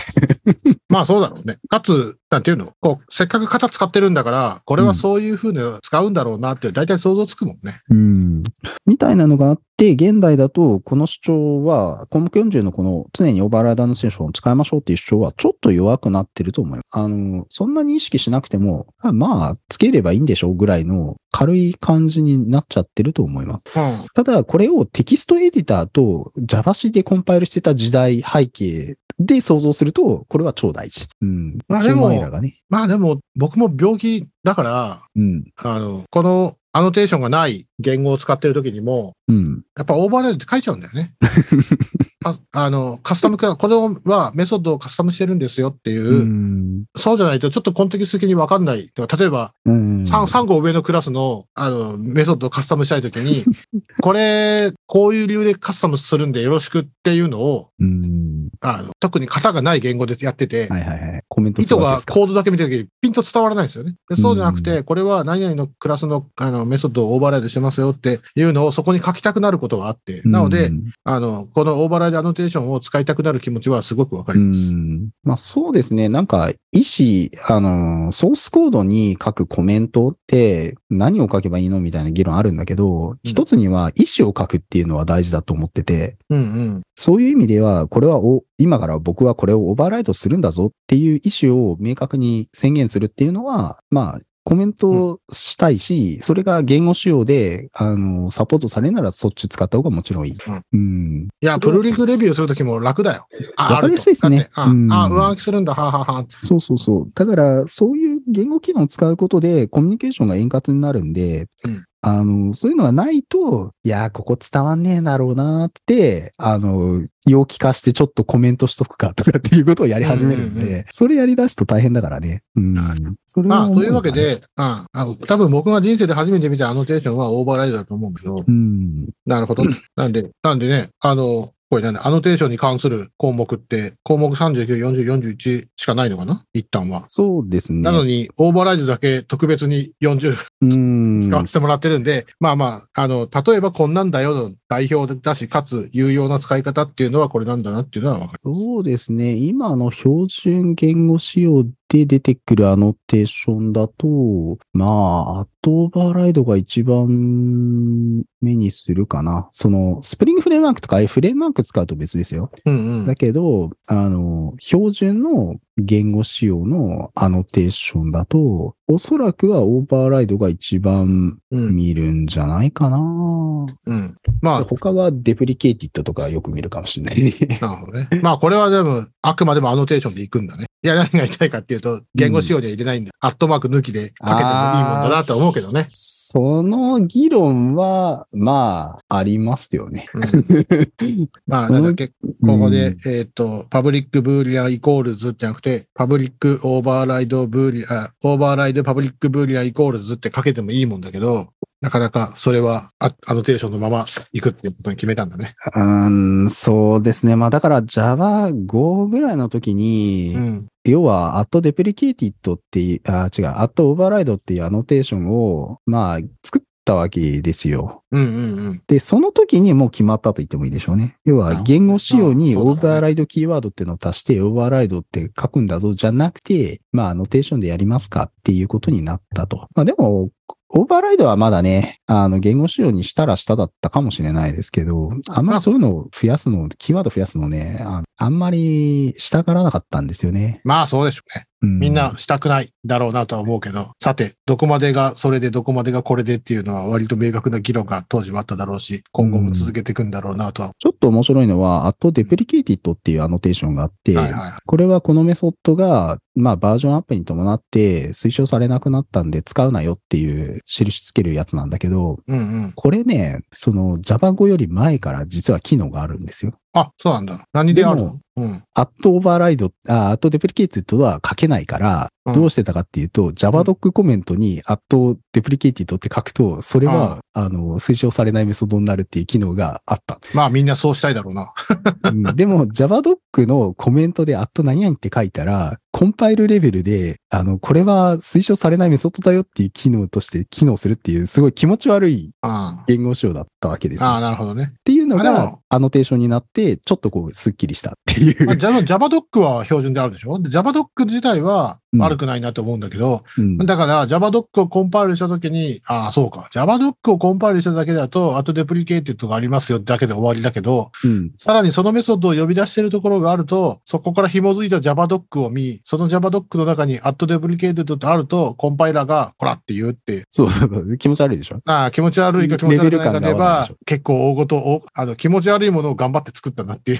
A: まあそうだろうね。かつ、なんていうの？こう、せっかく型使ってるんだから、これはそういうふうに使うんだろうなって、大体想像つくもんね。
B: うん。みたいなのがあって、現代だと、この主張は、項目40のこの常にオーバーライダーのセッションを使いましょうっていう主張は、ちょっと弱くなってると思います。あの、そんなに意識しなくても、あまあ、つければいいんでしょうぐらいの軽い感じになっちゃってると思います。
A: うん。
B: ただ、これをテキストエディターと JavaC でコンパイルしてた時代背景で想像すると、これは超大事。うん。
A: まあでも
B: ね。
A: まあでも、僕も病気だから、
B: うん。
A: あの、このアノテーションがない言語を使ってる時にも、
B: うん。
A: やっぱオーバーライドって書いちゃうんだよね。ああの、カスタムクラ、これはメソッドをカスタムしてるんですよっていう、
B: うん。
A: そうじゃないとちょっとコンテキスト的にわかんない。例えば、
B: うん。
A: 3, 3個上のクラスの、あの、メソッドをカスタムしたいときに、これ、こういう理由でカスタムするんでよろしくっていうのを、
B: うん。
A: あの特に型がない言語でやってて、
B: はいはいはい。コメント
A: 意図
B: するわけですか。
A: がコードだけ見たときにピンと伝わらないんですよね。でそうじゃなく
B: う
A: て、これは何々のクラスのあのメソッドをオーバーライドしてますよっていうのをそこに書きたくなることがあって、なので、
B: うん
A: あの、このオーバーライドアノテーションを使いたくなる気持ちはすごくわか
B: う
A: ります。
B: ん。まあそうですね。なんか、意思、あの、ソースコードに書くコメントって何を書けばいいのみたいな議論あるんだけど、一つには意思を書くっていうのは大事だと思ってて、
A: うんうん。
B: そういう意味では、これはお、今から僕はこれをオーバーライドするんだぞっていう意思を明確に宣言するっていうのは、まあ、コメントしたいし、それが言語仕様で、あの、サポートされるならそっち使った方がもちろんいい。うん。
A: いや、プルリクレビューするときも楽だよ。あ
B: わかりやすいですね
A: あ
B: うん
A: あ、あ上書きするんだ、はあ、はあはあ。
B: そうそうそう。だから、そういう言語機能を使うことで、コミュニケーションが円滑になるんで、
A: うん
B: あの、そういうのがないと、いやー、ここ伝わんねえだろうなーって、あの、陽気化してちょっとコメントしとくかとかっていうことをやり始めるんで、
A: うんうんう
B: それやり出すと大変だからね。うん。それ
A: まあ、というわけで、ああ多分僕が人生で初めて見たアノテーションはオーバーライドだと思うんだけど、
B: うん。
A: なるほど。なんで、なんでね、あの、これなんだ、アノテーションに関する項目って、項目39、40、41しかないのかな？一旦は。
B: そうですね。
A: なのに、オーバーライドだけ特別に40
B: うん。
A: 使わせてもらってるんで、まあまあ、あの、例えばこんなんだよの代表だし、かつ有用な使い方っていうのはこれなんだなっていうのはわかる。
B: そうですね。今の標準言語仕様で出てくるアノテーションだと、まあ、アット Override が一番目にするかな。その、 Spring Framework とかああいうフレームワーク使うと別ですよ。
A: うんうん
B: だ。けど、あの、標準の言語仕様のアノテーションだと、おそらくは Override が一番
A: うん。
B: 見るんじゃないかな。
A: うん。まあ、
B: 他は Deprecated とかよく見るかもしれない。
A: なるほどね。まあ、これはでも、あくまでもアノテーションでいくんだね。いや、何が言いたいかっていうと、言語仕様では入れないんだ。アットマーク抜きで書けてもいいもんだなと思うけどね。
B: その議論は、まあ、ありますよね。
A: うんまあ、なんだっけ、ここで、
B: うん
A: えっ、と、 public boolean equals じゃなくて、 public override boolean、override public boolean equals って書けてもいいもんだけど、なかなかそれはアアノテーションのまま行くっていうことに決めたんだね。
B: うーん、そうですね。まあだから Java5 ぐらいの時に、
A: うん。
B: 要は、アット Deprecated っていう、あ、違う、アット Override っていうアノテーションを、まあ、作ったわけですよ。
A: うんうんうん。
B: で、その時にもう決まったと言ってもいいでしょうね。要は、言語仕様にオーバーライドキーワードっていうのを足して、オーバーライドって書くんだぞ、じゃなくて、まあ、アノテーションでやりますかっていうことになったと。まあ、でも、オーバーライドはまだね、あの、言語仕様にしたらしただったかもしれないですけど、あんまりそういうのを増やすの、キーワード増やすのね、ああんまりしたがらなかったんですよね。
A: まあそうでしょうね。
B: うん
A: みんなしたくないだろうなとは思うけど、さて、どこまでがそれでどこまでがこれでっていうのは割と明確な議論が当時はあっただろうし、今後も続けていくんだろうなとは。
B: ちょっと面白いのは、アットデプリケーティッドっていうアノテーションがあって、
A: はいはいはい。
B: これはこのメソッドが、まあバージョンアップに伴って推奨されなくなったんで使うなよっていう印つけるやつなんだけど、
A: うんうん。
B: これね、その Java5 より前から実は機能があるんですよ。
A: あ、そうなんだ。何である
B: で
A: のうん。
B: アット Override、あアット Deprecated は書けないから、
A: うん
B: どうしてたかっていうと、JavaDoc コメントにアット deprecated って書くと、それは、あの、推奨されないメソッドになるっていう機能があった。
A: まあみんなそうしたいだろうな。
B: うんでも JavaDoc のコメントでアット何々って書いたら、コンパイルレベルで、あの、これは推奨されないメソッドだよっていう機能として機能するっていう、すごい気持ち悪い
A: あ
B: 言語仕様だったわけですよ。
A: あ、
B: っ
A: なるほどね。
B: ていうのがアノテーションになって、ちょっとこう、スッキリしたっていう。
A: JavaDoc は標準であるでしょ？で ?JavaDoc 自体は悪くないなと思うんだけど、
B: うん
A: だから JavaDoc をコンパイルしたときに、ああ、そうか。JavaDoc をコンパイルしただけだと、アット deprecated がありますよだけで終わりだけど、
B: うん
A: さらにそのメソッドを呼び出しているところがあると、そこから紐づいた JavaDoc を見、その JavaDoc の中に @deprecated ってあると、コンパイラーが、こらって言うって、
B: そうそう気持ち悪いでしょ？
A: ああ、気持ち悪いか気持ち悪くないかで言えば結構大ごと、おあの、気持ち悪いものを頑張って作ったなっていう。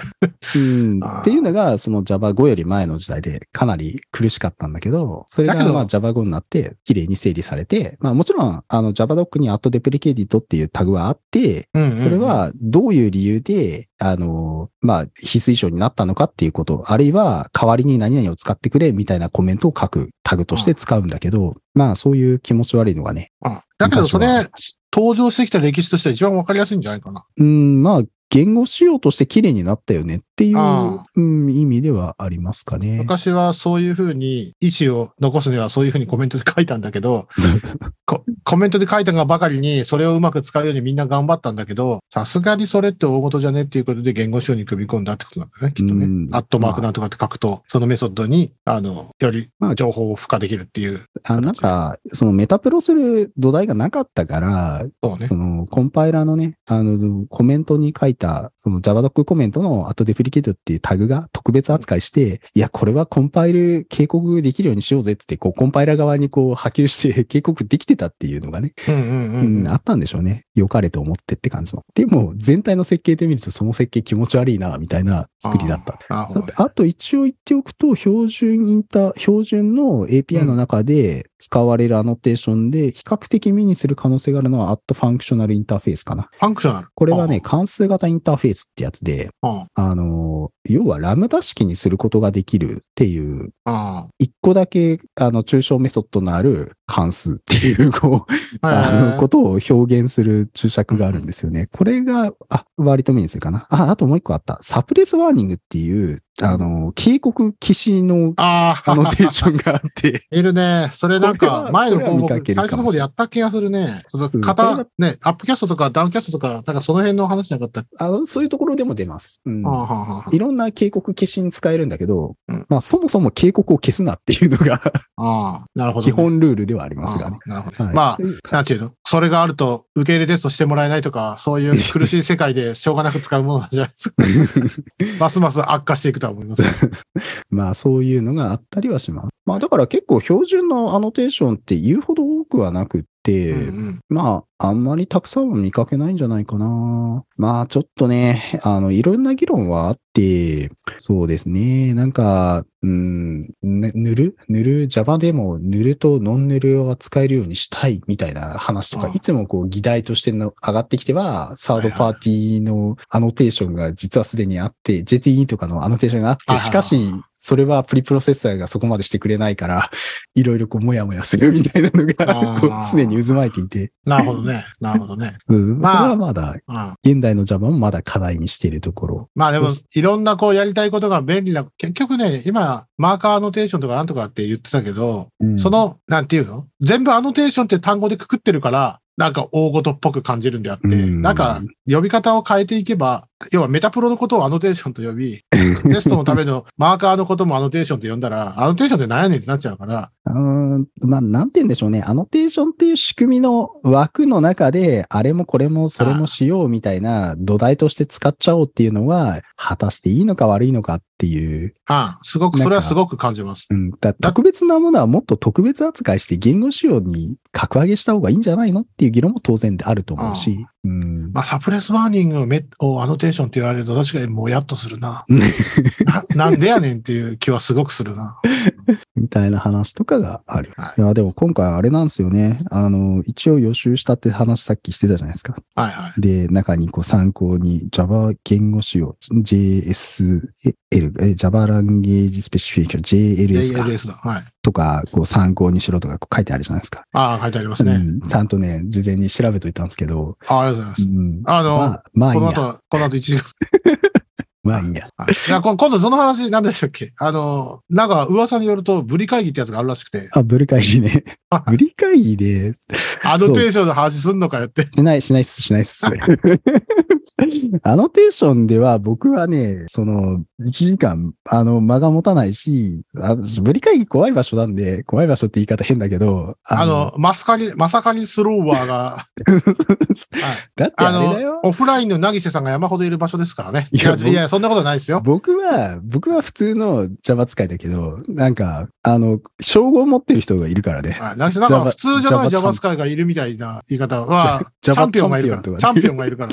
B: うん。っていうのが、その Java5 より前の時代でかなり苦しかったんだけど、それがまあ Java5 になって、綺麗に整理されて、まあもちろん、あの JavaDoc に @deprecated っていうタグはあって、
A: うんうんうん。
B: それ、はどういう理由で、あの、まあ、非推奨になったのかっていうこと、あるいは代わりに何々を使ってくれみたいなコメントを書くタグとして使うんだけど、まあそういう気持ち悪いのがね。
A: あだけどそれ登場してきた歴史としては一番わかりやすいんじゃないかな。
B: うん、まあ、言語仕様として綺麗になったよねっていう、
A: あ
B: うん、意味ではありますかね。
A: 昔はそういうふうに、意思を残すにはそういうふうにコメントで書いたんだけど、ココメントで書いたがばかりに、それをうまく使うようにみんな頑張ったんだけど、さすがにそれって大元じゃねっていうことで言語仕様に組み込んだってことなんだね、きっとね
B: うん。
A: アットマークなんとかって書くと、そのメソッドに、あの、より
B: まあ
A: 情報を付加できるっていう。
B: あなんか、そのメタプロする土台がなかったから、
A: そうね。
B: そのコンパイラーのね、あの、コメントに書いた、その JavaDoc コメントの後デプリケートっていうタグが特別扱いして、いや、これはコンパイル警告できるようにしようぜってって、こう、コンパイラー側にこう波及して警告できてたっていうのがね、
A: うんうん
B: う
A: うん
B: ん、あったんでしょうね。良かれと思ってって感じの。でも、全体の設計で見るとその設計気持ち悪いな、みたいな作りだった。
A: なるほどね
B: さて、あと一応言っておくと、標準インター、標準の API の中で使われるアノテーションで、比較的目にする可能性があるのは、アット FunctionalInterface かな。
A: Functional。
B: これはね、関数型インターフェースってやつで、
A: あ
B: あの、要はラムダ式にすることができるっていう、
A: あ。
B: 一個だけ、あの、抽象メソッドのある関数っていう、こう、あの、
A: へ
B: ことを表現する注釈があるんですよね。これが、あ、割と目にするかな。あ、あともう一個あった。 SuppressWarning っていう、あの、警告消しの
A: ああ。
B: アノテーションがあって、
A: いるね。それなんか、前の項目、最初の方でやった気がするね。型
B: が、
A: ね、アップキャストとかダウンキャストとか、なんかその辺の話なかった
B: あの、そういうところでも出ます。うんんな警告消しに使えるんだけど、
A: うん
B: まあそもそも警告を消すなっていうのが
A: ああ、なるほど、ね。
B: 基本ルールではありますがね。
A: なるほど、
B: はい
A: まあなんていうの？それがあると受け入れテストしてもらえないとか、そういう苦しい世界でしょうがなく使うものじゃないですか。ますます悪化していくとは思います。
B: まあそういうのがあったりはします。まあだから結構標準のアノテーションって言うほど多くはなくって、
A: うんうん
B: まああんまりたくさんは見かけないんじゃないかな。まあちょっとね、あのいろんな議論はあって、そうですね。なんか、うん、ね塗る？塗る？Java でも塗るとノン塗るを使えるようにしたいみたいな話とか、
A: うん
B: いつもこう議題としての上がってきては、サードパーティーのアノテーションが実はすでにあって、JTE とかのアノテーションがあって、しかし、それはプリプロセッサーがそこまでしてくれないから、いろいろこう、もやもやするみたいなのが、常に渦巻いていて。
A: なるほどね。なるほどね。
B: うん
A: まあ
B: それはまだ、
A: うん。
B: 現代の Java もまだ課題にしているところ。
A: まあでもいろんなこうやりたいことが便利な、結局ね、今、マーカーアノテーションとかなんとかって言ってたけど、
B: うん
A: その、なんていうの？全部アノテーションって単語でくくってるから、なんか大事っぽく感じるんであって、
B: うん
A: なんか呼び方を変えていけば、要はメタプロのことをアノテーションと呼び、テストのためのマーカーのこともアノテーションと呼んだら、アノテーションって何やねんってなっちゃうから、
B: うーんまあ、なんて言うんでしょうね。アノテーションっていう仕組みの枠の中で、あれもこれもそれもしようみたいな土台として使っちゃおうっていうのは、果たしていいのか悪いのかっていう。
A: ああすごく、それはすごく感じます。
B: うん、だ特別なものはもっと特別扱いして言語仕様に格上げした方がいいんじゃないのっていう議論も当然であると思うし。うん
A: まあ、サプレスワーニングをアノテーションって言われると、確かにもやっとするな。
B: う ん
A: ななんでやねんっていう気はすごくするな。
B: みたいな話とかがある。
A: はい
B: いや、でも今回あれなんですよね。あの、一応予習したって話さっきしてたじゃないですか。
A: はいはい。
B: で、中にこう参考に Java 言語仕様、JSL、え Java Language Specification、JLS か
A: JLS だ。はい。
B: とか、こう参考にしろとかこう書いてあるじゃないですか。
A: ああ、書いてありますね。
B: うんちゃんとね、事前に調べといたんですけど、
A: あありがとうございます。
B: うん
A: あの
B: まあ、まあいいや。
A: この後、この後1時間。
B: まあいいや。
A: はいいやこ今度その話何でしたっけ？あの、なんか噂によると、ブリ会議ってやつがあるらしくて、
B: あ、ブリ会議ね。ブリ会議で、
A: アノテーションの話すんのかよって。
B: しない、しないっす、しないっす。アノテーションでは僕はね、その、1時間、あの、間が持たないし、あブリ会議怖い場所なんで、怖い場所って言い方変だけど、
A: あの、マスカリ、マサカリスローワーが、はい
B: だって
A: あの
B: あれ。
A: オフラインのなぎせさんが山ほどいる場所ですからね。いや、
B: いや
A: そんなことないですよ。
B: 僕は、僕は普通の Java 使いだけど、なんか、あの、称号を持ってる人がいるからね。
A: はい、なんか普通じゃない
B: Java
A: 使いがいるみたいな言い方は、チャンピオンがいるから。
B: チャンピオン
A: がいるから。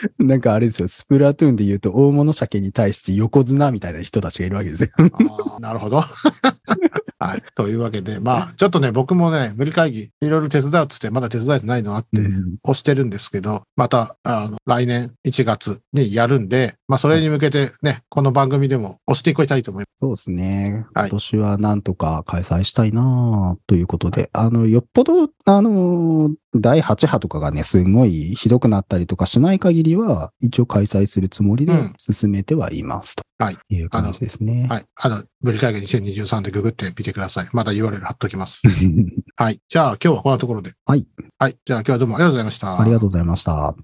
B: なんかあれですよ、スプラトゥーンで言うと大物鮭に対して横綱みたいな人たちがいるわけですよ。
A: なるほど。はい。というわけで、まあ、ちょっとね、僕もね、無理会議、いろいろ手伝うっつって、まだ手伝えてないのあって、
B: うん
A: 押してるんですけど、また、あの、来年1月にやるんで、まあ、それに向けてね、この番組でも押していきたいと思いま
B: そうですね。
A: はい
B: 今年はなんとか開催したいなということで、あの、よっぽど、あの、第8波とかがね、すごいひどくなったりとかしない限りは、一応開催するつもりで
A: うん
B: 進めてはいますと。
A: はい
B: いう感じですね。
A: す。はい。あの、無理会議2023でググってみてください。また URL 貼っときます。はい。じゃあ、今日はこんなところで。
B: はい。
A: はい。じゃあ、今日はどうもありがとうございました。
B: ありがとうございました。